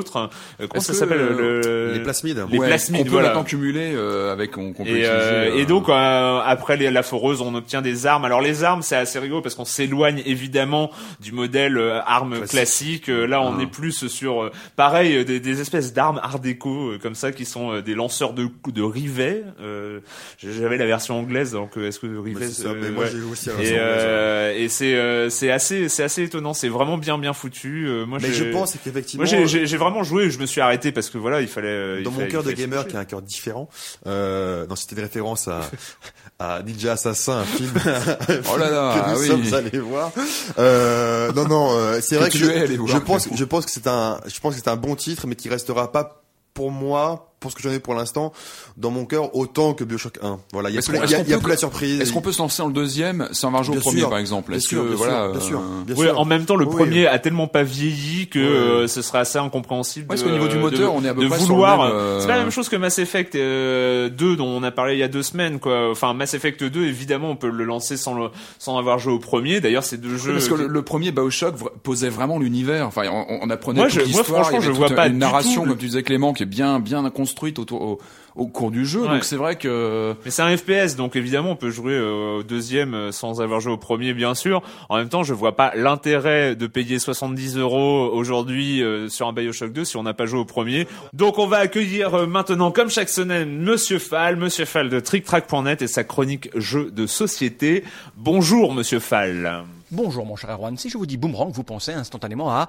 Euh, comment ça s'appelle euh, le Les plasmides. les ouais, plasmides, qu'on peut voilà. maintenant cumuler euh, avec qu'on peut Et, utiliser. euh, euh, et donc euh, après les, la foreuse, on obtient des armes. Alors les armes, c'est assez rigolo parce qu'on s'éloigne évidemment du modèle euh, arme Classique. classique. Là, on Ah. est plus sur euh, pareil des, des espèces d'armes art déco euh, comme ça qui sont euh, des lanceurs de de rivets. Euh, J'avais la version anglaise, donc euh, est-ce que rivet Ouais, c'est ça, euh, mais moi ouais. j'ai joué aussi à la et, version anglaise, ouais. euh, et c'est euh, c'est assez c'est assez étonnant. C'est vraiment bien bien foutu. Euh, moi, Mais j'ai- je pense qu'effectivement, j'ai vraiment joué. Je me suis arrêté parce que voilà, il fallait. euh, il dans mon cœur de gamer qui a un cœur différent, euh, non c'était une référence à, (laughs) à Ninja Assassin, un film (laughs) (laughs) Oh là là, que ah nous oui. sommes allés voir. Euh, non non, euh, c'est vrai que je, voir, pense je pense que c'est un je pense que c'est un bon titre mais qui restera pas pour moi pour ce que j'en ai pour l'instant dans mon cœur autant que BioShock 1. Voilà, il y a Est-ce plus, y a- y a plus peut- la surprise. Est-ce qu'on peut se lancer dans le deuxième sans avoir joué au premier sûr, par exemple? Bien Est-ce sûr, que bien voilà sûr, bien sûr, euh, bien Oui, sûr. en même temps, le Oui. premier a tellement pas vieilli que euh, ce serait assez incompréhensible. Parce qu'au niveau du moteur, de- on est à peu de près vouloir. euh, C'est pas la même chose que Mass Effect euh, 2 dont on a parlé il y a deux semaines, quoi. Enfin, Mass Effect 2, évidemment, on peut le lancer sans le, sans avoir joué au premier. D'ailleurs, c'est deux jeux. Parce que le, le premier Bioshock posait vraiment l'univers. Enfin, on, on apprenait Moi, toute je- moi, l'histoire. franchement, je vois pas une narration, comme tu disais Clément, qui est bien bien construite autour au, au cours du jeu. Ouais. Donc c'est vrai que Mais c'est un FPS, donc évidemment on peut jouer euh, au deuxième euh, sans avoir joué au premier, bien sûr. En même temps, je vois pas l'intérêt de payer 70 euros aujourd'hui euh, sur un Bioshock 2 si on n'a pas joué au premier. Donc on va accueillir maintenant, comme chaque semaine, Monsieur Fall, Monsieur Fall de TrickTrack.net et sa chronique jeux de société. Bonjour Monsieur Fall. Bonjour mon cher Erwan, si je vous dis Boomerang, vous pensez instantanément à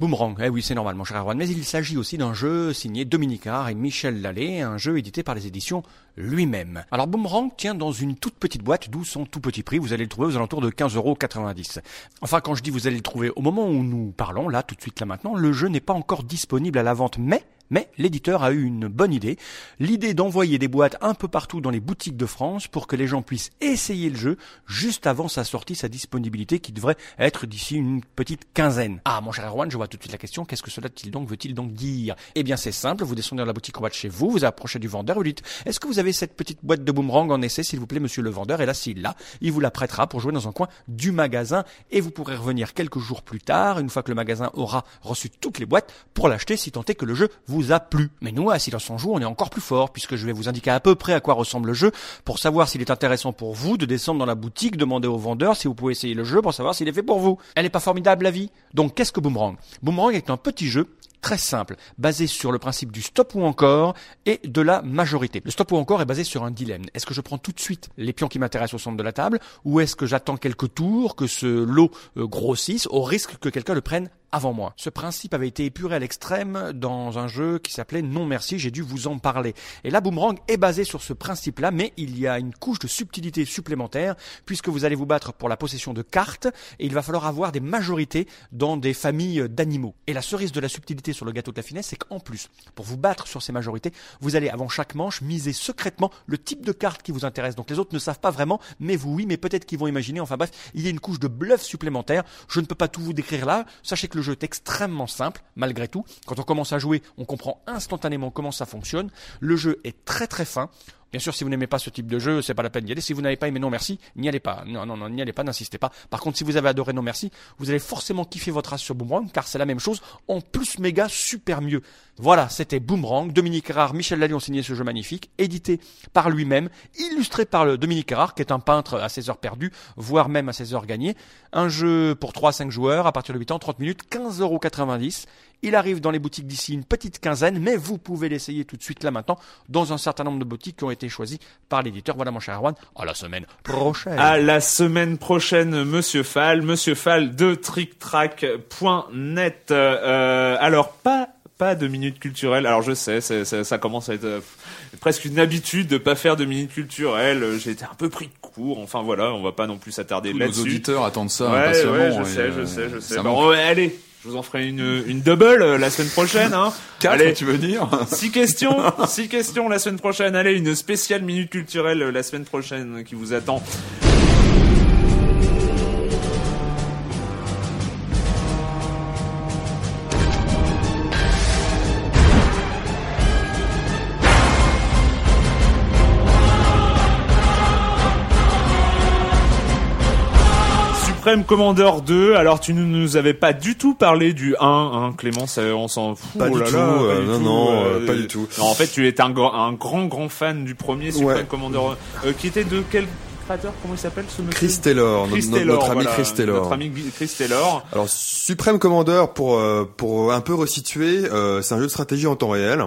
Boomerang. Eh oui, c'est normal mon cher Erwan, mais il s'agit aussi d'un jeu signé Dominique Carr et Michel Lallet, un jeu édité par les éditions lui-même. Alors Boomerang tient dans une toute petite boîte, d'où son tout petit prix, vous allez le trouver aux alentours de 15,90€. Enfin, quand je dis vous allez le trouver au moment où nous parlons, là, tout de suite, là maintenant, le jeu n'est pas encore disponible à la vente, mais mais l'éditeur a eu une bonne idée, l'idée d'envoyer des boîtes un peu partout dans les boutiques de France pour que les gens puissent essayer le jeu juste avant sa sortie, sa disponibilité qui devrait être d'ici une petite quinzaine. Ah mon cher Erwan, je vois tout de suite la question, qu'est-ce que cela t-il donc veut-il donc dire? Eh bien c'est simple, vous descendez dans la boutique en bas de chez vous, vous approchez du vendeur, vous dites Est-ce que vous avez cette petite boîte de boomerang en essai s'il vous plaît monsieur le vendeur? Et là s'il l'a, il vous la prêtera pour jouer dans un coin du magasin. Et vous pourrez revenir quelques jours plus tard, une fois que le magasin aura reçu toutes les boîtes, pour l'acheter si tant est que le jeu vous a plu. Mais nous, à Silence on joue, on est encore plus fort puisque je vais vous indiquer à peu près à quoi ressemble le jeu pour savoir s'il est intéressant pour vous de descendre dans la boutique, demander au vendeur si vous pouvez essayer le jeu pour savoir s'il est fait pour vous. Elle est pas formidable la vie Donc qu'est-ce que Boomerang? Boomerang est un petit jeu très simple, basé sur le principe du stop ou encore et de la majorité. Le stop ou encore est basé sur un dilemme. Est-ce que je prends tout de suite les pions qui m'intéressent au centre de la table ou est-ce que j'attends quelques tours que ce lot euh, grossisse au risque que quelqu'un le prenne avant moi. Ce principe avait été épuré à l'extrême dans un jeu qui s'appelait Non Merci, j'ai dû vous en parler. Et là, Boomerang est basé sur ce principe-là, mais il y a une couche de subtilité supplémentaire, puisque vous allez vous battre pour la possession de cartes, et il va falloir avoir des majorités dans des familles d'animaux. Et la cerise de la subtilité sur le gâteau de la finesse, c'est qu'en plus, pour vous battre sur ces majorités, vous allez, avant chaque manche, miser secrètement le type de carte qui vous intéresse. Donc les autres ne savent pas vraiment, mais vous oui, mais peut-être qu'ils vont imaginer. Enfin bref, il y a une couche de bluff supplémentaire. Je ne peux pas tout vous décrire là. Sachez que le jeu est extrêmement simple, malgré tout. Quand on commence à jouer, on comprend instantanément comment ça fonctionne. Le jeu est très très fin. Bien sûr, si vous n'aimez pas ce type de jeu, c'est pas la peine d'y aller. Si vous n'avez pas aimé Non Merci, n'y allez pas. Non, non, non, n'y allez pas, n'insistez pas. Par contre, si vous avez adoré Non Merci, vous allez forcément kiffer votre race sur Boomerang, car c'est la même chose, en plus méga super mieux. Voilà, c'était Boomerang. Dominique Erard, Michel Lally ont signé ce jeu magnifique, édité par lui-même, illustré par le Dominique Erard, qui est un peintre à ses heures perdues, voire même à ses heures gagnées. Un jeu pour 3 à 5 joueurs, à partir de 8 ans, 30 minutes, 15,90€. Il arrive dans les boutiques d'ici une petite quinzaine, mais vous pouvez l'essayer tout de suite là maintenant dans un certain nombre de boutiques qui ont été choisies par l'éditeur. Voilà mon cher Erwan, à la semaine prochaine. À la semaine prochaine, Monsieur Fall, Monsieur Fall de TrickTrack.net. Euh, alors pas pas de minutes culturelles. Alors je sais, ça commence à être euh, presque une habitude de pas faire de minutes culturelles. Euh, J'ai été un peu pris de court. Enfin voilà, on va pas non plus s'attarder Tous nos là-dessus. auditeurs attendent ça Ouais, impatiemment. ouais, je et, sais, je euh, sais, je sais. ça Bon, manque. ouais, allez, je vous en ferai une, une double euh, la semaine prochaine. Hein. (laughs) Quatre, allez, tu veux dire (laughs) six questions, six questions la semaine prochaine. Allez, une spéciale minute culturelle euh, la semaine prochaine qui vous attend. Supreme Commander 2, alors tu ne nous avais pas du tout parlé du 1, hein, Clément, ça, on s'en fout. Pas oh du là tout, là, pas euh, du non, tout, non, euh, pas du tout. Non, en fait, tu es un, grand- un grand, grand fan du premier Supreme Ouais. Commander, euh, qui était de quel créateur Comment il s'appelle ce monsieur Chris Taylor, Chris notre, Taylor, notre ami voilà, Chris Taylor. Notre ami Chris Taylor. Alors Supreme Commander pour euh, pour un peu resituer, euh, c'est un jeu de stratégie en temps réel.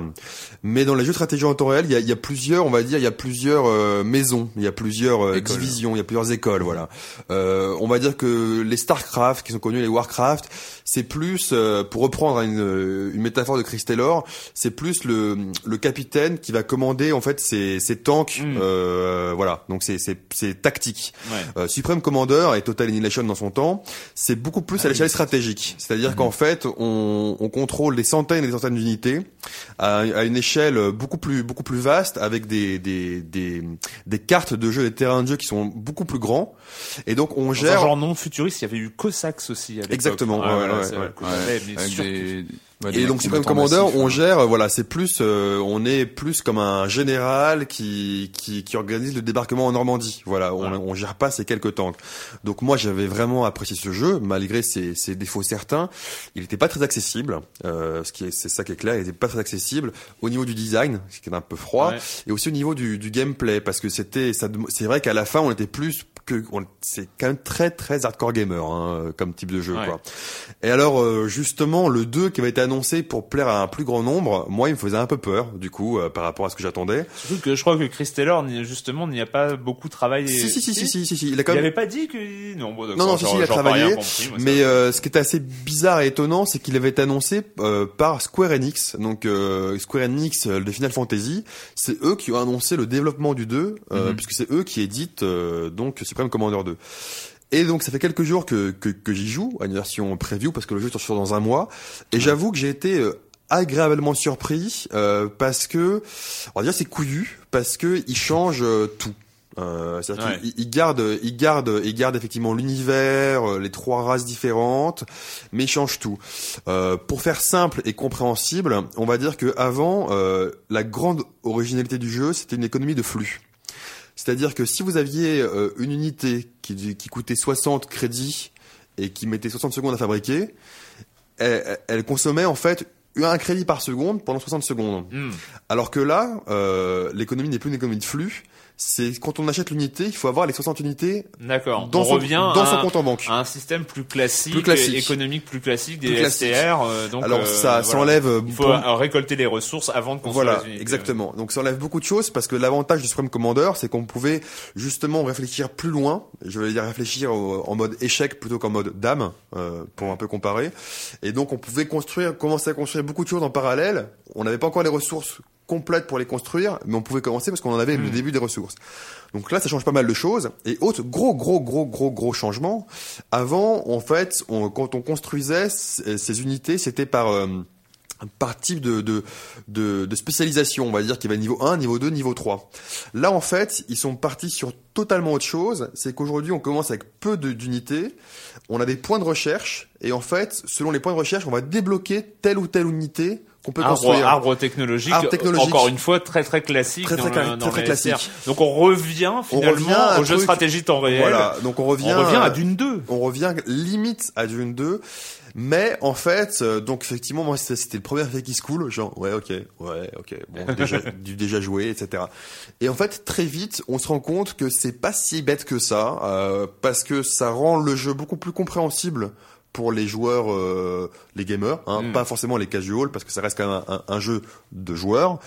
Mais dans les jeux de stratégie en temps réel, il y a, il y a plusieurs, on va dire, il y a plusieurs euh, maisons, il y a plusieurs euh, divisions, il y a plusieurs écoles, voilà. Euh, on va dire que les Starcraft, qui sont connus les Warcraft, c'est plus, euh, pour reprendre une, une métaphore de Chris Taylor, c'est plus le, le capitaine qui va commander en fait ses, ses tanks, Mm. euh, voilà. Donc c'est tactique. Ouais. Euh, Supreme Commander et Total Annihilation dans son temps, c'est beaucoup plus Ah à l'échelle stratégique. C'est-à-dire Mhm. qu'en fait, on, on contrôle des centaines et des centaines d'unités à, à une échelle beaucoup plus beaucoup plus vaste, avec des des, des des cartes de jeu, des terrains de jeu qui sont beaucoup plus grands. Et donc on Dans un gère. genre non futuriste, il y avait eu Cossacks aussi à. Exactement, Ah, ouais, voilà, ouais, Et donc Commander, massifs, on hein. gère, voilà, c'est plus, euh, on est plus comme un général qui qui, qui organise le débarquement en Normandie. Voilà, on, gère pas ces quelques tanks. Donc moi, j'avais vraiment apprécié ce jeu, malgré ses, ses défauts certains. Il n'était pas très accessible, euh, ce qui est, c'est ça qui est clair. Il n'était pas très accessible au niveau du design, ce qui est un peu froid, Ouais. et aussi au niveau du, du gameplay, parce que c'était, ça, c'est vrai qu'à la fin, on était plus que, c'est quand même très très hardcore gamer hein, comme type de jeu. Ouais. Quoi. Et alors euh, justement le 2 qui avait été annoncé pour plaire à un plus grand nombre, moi il me faisait un peu peur du coup euh, par rapport à ce que j'attendais. Surtout que je crois que Chris Taylor, justement, n'y a pas beaucoup travaillé. Si si si si si si, si. il a quand Il même avait pas dit que non bon Non, non, si, si, il a travaillé, moi. Mais euh, ce qui était assez bizarre et étonnant, c'est qu'il avait été annoncé euh, par Square Enix. Donc euh, Square Enix euh, de Final Fantasy, c'est eux qui ont annoncé le développement du 2, euh, Mhm. puisque c'est eux qui éditent euh, donc Supreme Commander 2. Et donc ça fait quelques jours que, que, que j'y joue, à une version preview, parce que le jeu sort dans un mois. Et j'avoue que j'ai été euh, agréablement surpris, euh, parce que, on va dire c'est couillu, parce que il change euh, tout. Euh, c'est-à-dire Ouais. qu'il il garde, il garde, il garde effectivement l'univers, euh, les trois races différentes, mais il change tout. Euh, pour faire simple et compréhensible, on va dire que avant, euh, la grande originalité du jeu, c'était une économie de flux. C'est-à-dire que si vous aviez euh, une unité qui, qui coûtait 60 crédits et qui mettait 60 secondes à fabriquer, elle, elle consommait en fait un crédit par seconde pendant 60 secondes. Hmm. Alors que là, euh, l'économie n'est plus une économie de flux. C'est quand on achète l'unité, il faut avoir les 60 unités D'accord. dans On son, revient dans à son un- compte en banque. à un système plus classique, Plus classique. économique plus classique des Plus classique. STR. euh, donc, Alors euh, ça, ça voilà. enlève. euh, Il faut euh, récolter les ressources avant de construire Voilà, les unités. exactement. Donc ça enlève beaucoup de choses parce que l'avantage du Supreme Commander, c'est qu'on pouvait justement réfléchir plus loin. Je vais dire réfléchir au- en mode échec plutôt qu'en mode dame, euh, pour un peu comparer. Et donc on pouvait construire, commencer à construire beaucoup de choses en parallèle. On n'avait pas encore les ressources complètes pour les construire, mais on pouvait commencer parce qu'on en avait le début des ressources. Donc là, ça change pas mal de choses. Et autre gros, gros, gros, gros, gros changement. Avant, en fait, on- quand on construisait ces unités, c'était par euh, par type de, de, de, de spécialisation, on va dire qu'il avait niveau 1, niveau 2, niveau 3. Là, en fait, ils sont partis sur totalement autre chose. C'est qu'aujourd'hui, on commence avec peu d'unités. On a des points de recherche. Et en fait, selon les points de recherche, on va débloquer telle ou telle unité qu'on peut Arbre, construire. arbre technologique, Arbre technologique. encore une fois très très classique Très, très dans, dans très, classique. Donc on revient finalement revient au jeu de stratégie temps réel. Voilà. Donc on revient, on revient à Dune 2. on revient limite à Dune 2. Mais en fait, euh, donc effectivement, moi c'était le premier effet qui se coule, genre ouais ok, ouais ok, bon (laughs) déjà, du déjà joué, etc. Et en fait très vite, on se rend compte que c'est pas si bête que ça, euh, parce que ça rend le jeu beaucoup plus compréhensible pour les joueurs, euh, les gamers, hein, Mm. pas forcément les casuals, parce que ça reste quand même un, un- un jeu de joueurs.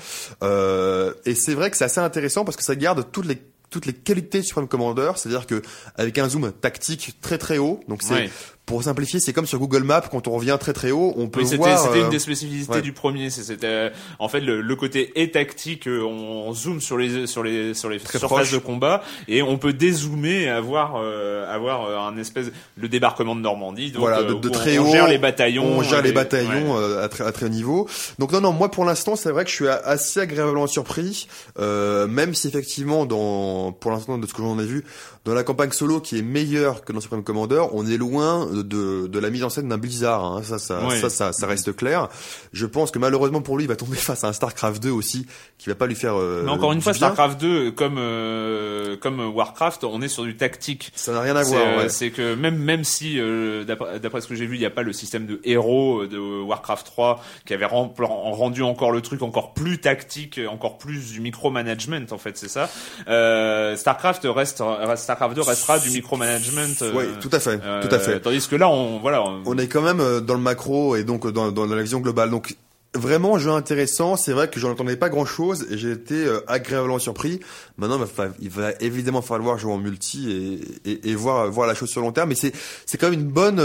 Euh, et c'est vrai que c'est assez intéressant parce que ça garde toutes les toutes les qualités du Supreme Commander, c'est-à-dire que avec un zoom tactique très très haut, donc c'est Ouais. Pour simplifier, c'est comme sur Google Maps quand on revient très très haut, on peut Oui, c'était voir. c'était euh, une des spécificités ouais. du premier. C'était euh, en fait le, le côté est tactique. euh, On zoome sur les sur les sur les Très surfaces proche. de combat et on peut dézoomer et avoir euh, avoir euh, un espèce le débarquement de Normandie. Donc, voilà, euh, de, de on- très on haut. gère les bataillons. On gère les bataillons ouais. euh, à, très, à très haut niveau. Donc non, non, moi pour l'instant, c'est vrai que je suis assez agréablement surpris, euh, même si effectivement, dans, pour l'instant, de ce que j'en ai vu, dans la campagne solo qui est meilleure que dans Supreme Commander, on est loin de, de la mise en scène d'un Blizzard. hein. Ça, ça, Ouais. ça, ça, ça reste clair. Je pense que malheureusement pour lui, il va tomber (laughs) face à un Starcraft 2 aussi, qui va pas lui faire. euh, Mais encore une fois, bien. Starcraft 2, comme euh, comme Warcraft, on est sur du tactique. Ça n'a rien à voir. euh, ouais. c'est que même même si euh, d'après ce que j'ai vu, il n'y a pas le système de héros euh, de Warcraft 3 qui avait rendu encore le truc encore plus tactique, encore plus du micromanagement en fait, c'est ça. Euh, Starcraft reste Starcraft 2 restera du micromanagement. Oui, tout à fait, tout à fait. Tandis que là, on est quand même euh, dans le macro et donc euh, dans, la vision globale. Donc vraiment jeu intéressant. C'est vrai que j'en entendais pas grand chose et j'ai été euh, agréablement surpris. Maintenant, il va, évidemment falloir jouer en multi et, voir la chose sur long terme. Mais c'est c'est quand même une bonne.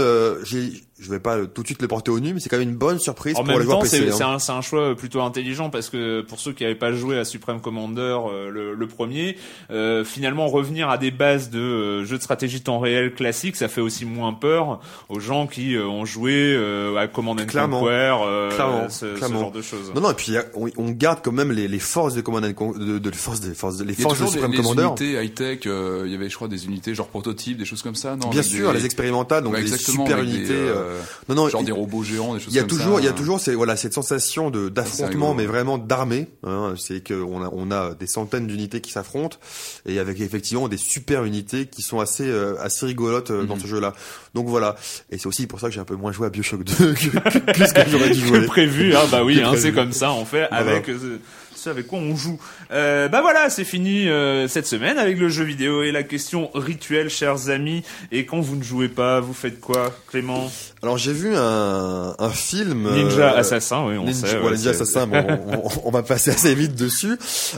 Je vais pas tout de suite le porter au nu, mais c'est quand même une bonne surprise En pour même les joueurs temps, PC. c'est hein. c'est un, c'est un choix plutôt intelligent parce que pour ceux qui n'avaient pas joué à Supreme Commander euh, le, le premier, euh, finalement revenir à des bases de euh, jeux de stratégie temps réel classique, ça fait aussi moins peur aux gens qui euh, ont joué euh, à Command and Clairement. Conquer, euh, Clairement. ce, ce Clairement. genre de choses. Non non et puis il on, on garde quand même les, les forces de Command and Con- de, de les forces des forces de- les Il forces de des, Supreme des Commander. unités high-tech, euh, il y avait je crois des unités genre prototypes, des choses comme ça, non Bien sûr, des- les expérimentales, donc Ouais, des exactement, super des, unités. euh, euh, non non, genre il- des robots géants, des choses Il y a comme toujours, ça. il y a toujours, c'est voilà cette sensation de d'affrontement, mais vraiment d'armée. Hein, c'est que on a, on a des centaines d'unités qui s'affrontent et avec effectivement des super unités qui sont assez, euh, assez rigolotes euh, dans Mhm. ce jeu-là. Donc voilà. Et c'est aussi pour ça que j'ai un peu moins joué à Bioshock 2 (laughs) que, que, que ce que j'aurais dû (laughs) jouer. prévu, hein, bah oui, hein, c'est comme ça, on fait Voilà. avec euh, ce avec quoi on joue. Euh, bah voilà, c'est fini euh, cette semaine avec le jeu vidéo et la question rituelle, chers amis. Et quand vous ne jouez pas, vous faites quoi, Clément? Alors j'ai vu un, un film. Ninja euh, Assassin, oui, on Ninja, sait. ouais, Ninja Assassin, bon, on, on- on va passer assez vite dessus.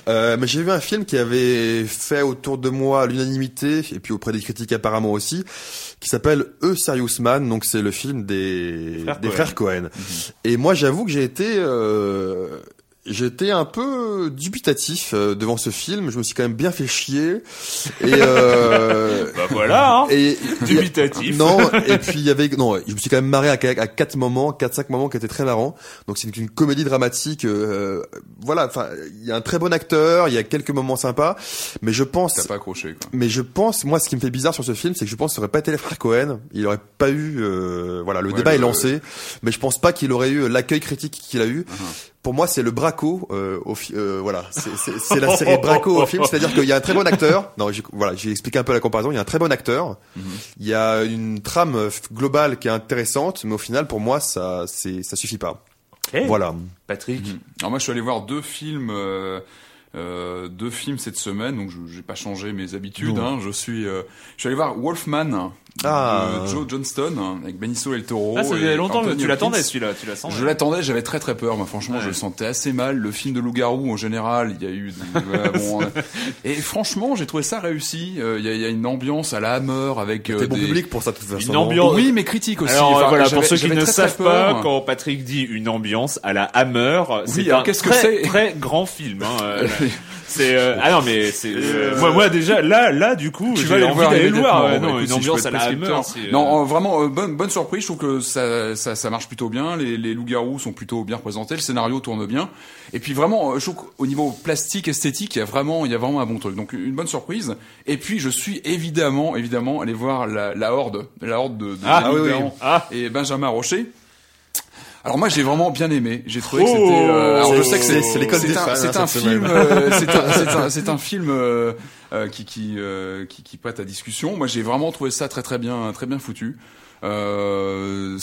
Euh, mais j'ai vu un film qui avait fait autour de moi l'unanimité, et puis auprès des critiques apparemment aussi, qui s'appelle E Serious Man, donc c'est le film des, Frères des Coen. frères Cohen. Et moi j'avoue que j'ai été... Euh, J'étais un peu dubitatif euh, devant ce film. Je me suis quand même bien fait chier. Et, euh, (laughs) Bah voilà, hein. et Dubitatif. non, et puis il y avait non, je me suis quand même marré à, à quatre moments, quatre cinq moments qui étaient très marrants. Donc c'est une comédie dramatique. euh, voilà, enfin il y a un très bon acteur, il y a quelques moments sympas, mais je pense, T'as pas accroché quoi. mais je pense, moi ce qui me fait bizarre sur ce film, c'est que je pense que ça aurait pas été les frères Cohen. Il aurait pas eu, euh, voilà, le Ouais, débat le- est lancé, mais je pense pas qu'il aurait eu l'accueil critique qu'il a eu. Uh-huh. Pour moi, c'est le Braco. Euh, au fi- euh, voilà, c'est- c'est c'est la série Braco au film, c'est-à-dire qu'il y a un très bon acteur. Non, j'ai- voilà, j'ai expliqué un peu la comparaison. Il y a un très bon acteur. Il y a une trame globale qui est intéressante, mais au final, pour moi, ça, c'est, ça suffit pas. Eh, Voilà. Patrick. Mhm. Alors moi, je suis allé voir deux films. euh, euh, deux films cette semaine, donc je j'ai pas changé mes habitudes. Hein, je suis, euh, je suis allé voir Wolfman Ah. de Joe Johnston hein, avec Benicio el Toro. Ah, ça faisait longtemps que tu l'attendais celui-là, tu l'attendais. Je l'attendais, j'avais très très peur. Moi, franchement, Ouais. je le sentais assez mal. Le film de loup-garou, en général, il y a eu. des- (laughs) voilà, bon, euh, et franchement, j'ai trouvé ça réussi. Euh, Il y, a, il y a une ambiance à la Hammer avec euh, T'es bon des- public pour ça, de toute façon. Une ambiance- Oui, mais critique aussi. Alors Enfin, voilà, pour ceux qui ne très, savent pas, quand Patrick dit une ambiance à la Hammer, c'est un qu'est-ce que très, c'est très grand film. Hein, (laughs) euh, c'est euh, ah non mais c'est euh, moi moi déjà là là du coup Tu vas aller le envie voir d'aller le voir. immédiatement. ouais, non, écoute, une si ambiance à la Hammer. euh, Non, euh, vraiment euh, bonne bonne surprise. Je trouve que ça ça, ça marche plutôt bien. Les, les loups-garous sont plutôt bien représentés. Le scénario tourne bien. Et puis vraiment, euh, je trouve qu'au niveau plastique, esthétique, il y a vraiment il y a vraiment un bon truc. Donc une bonne surprise. Et puis je suis évidemment évidemment allé voir la, la horde, la horde de, de Ah, oui, oui. Ah. et Benjamin Rocher. Alors moi j'ai vraiment bien aimé. J'ai trouvé que Oh, c'était. euh, alors je sais que c'est c'est l'école c'est des fans, c'est un film. euh, (laughs) c'est un, c'est un, c'est un film qui qui, euh, qui qui prête à discussion. Moi j'ai vraiment trouvé ça très très bien très bien foutu. Euh,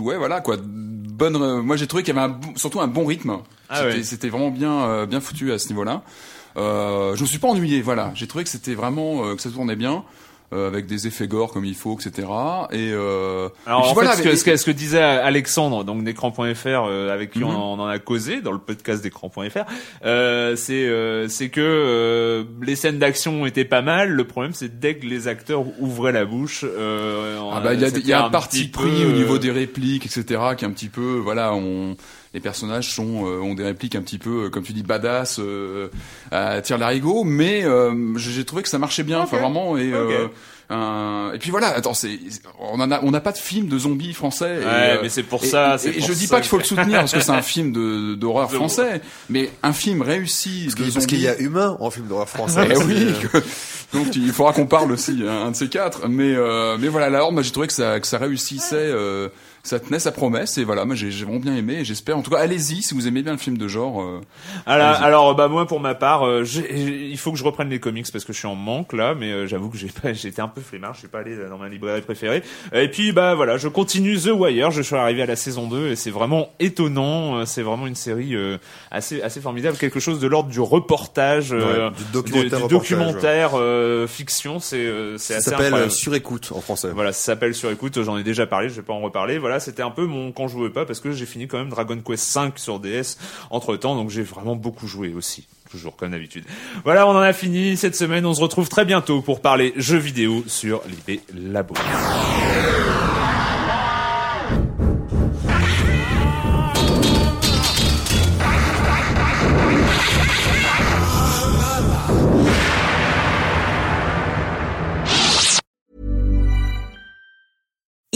ouais voilà quoi. Bonne. euh, moi j'ai trouvé qu'il y avait un, bon- surtout un bon rythme. Ah C'était ouais. c'était vraiment bien euh, bien foutu à ce niveau-là. Euh, je me suis pas ennuyé. Voilà. J'ai trouvé que c'était vraiment euh, que ça tournait bien. Euh, avec des effets gore comme il faut, etc. Et, euh, Alors et en voilà, fait, ce que, ce que, ce que disait Alexandre, donc d'écran.fr, euh, avec qui Mhm. on, en- on en a causé dans le podcast d'écran.fr, euh, c'est euh, c'est que euh, les scènes d'action étaient pas mal. Le problème, c'est dès que les acteurs ouvraient la bouche, euh, Ah bah il y a, il y a un petit parti pris au niveau des répliques, etc. qui est un petit peu, voilà, on, les personnages sont euh, ont des répliques un petit peu, euh, comme tu dis, badass, euh, à tir larigot, mais euh, j'ai trouvé que ça marchait bien, enfin vraiment. Et, euh, et puis voilà, attends, c'est, on en a, on n'a pas de film de zombies français. et, Ouais, mais c'est pour et- ça. Et, et pour je dis ça pas qu'il faut le soutenir parce que c'est un (laughs) film de d'horreur français, mais un film réussi Parce de qu'il parce qu'il y a humain en film d'horreur français. Eh oui, que- donc il faudra qu'on parle aussi hein, un de ces quatre. Mais euh, mais voilà, la Horde, moi j'ai trouvé que ça que ça réussissait, euh, ça tenait sa promesse et voilà, moi j'ai j'ai vraiment bien aimé. et J'espère, en tout cas, allez-y si vous aimez bien le film de genre. euh, Alors, bah moi pour ma part, euh, j'ai- il faut que je reprenne les comics parce que je suis en manque là, mais euh, j'avoue que j'ai pas, (laughs) j'étais un peu flemmard, je suis pas allé dans ma librairie préférée. Et puis bah voilà, je continue The Wire, je suis arrivé à la saison 2 et c'est vraiment étonnant, euh, c'est vraiment une série euh, assez assez formidable, quelque chose de l'ordre du reportage, euh, Ouais, du documentaire du documentaire euh, fiction, c'est euh, c'est Ça assez s'appelle incroyable. Sur écoute en français. Voilà, ça s'appelle sur écoute, j'en ai déjà parlé, je vais pas en reparler. Voilà, c'était un peu mon quand je jouais pas parce que j'ai fini quand même Dragon Quest 5 sur DS entre temps, donc j'ai vraiment beaucoup joué aussi. Toujours comme d'habitude. Voilà, on en a fini cette semaine. On se retrouve très bientôt pour parler jeux vidéo sur l'IP Labo.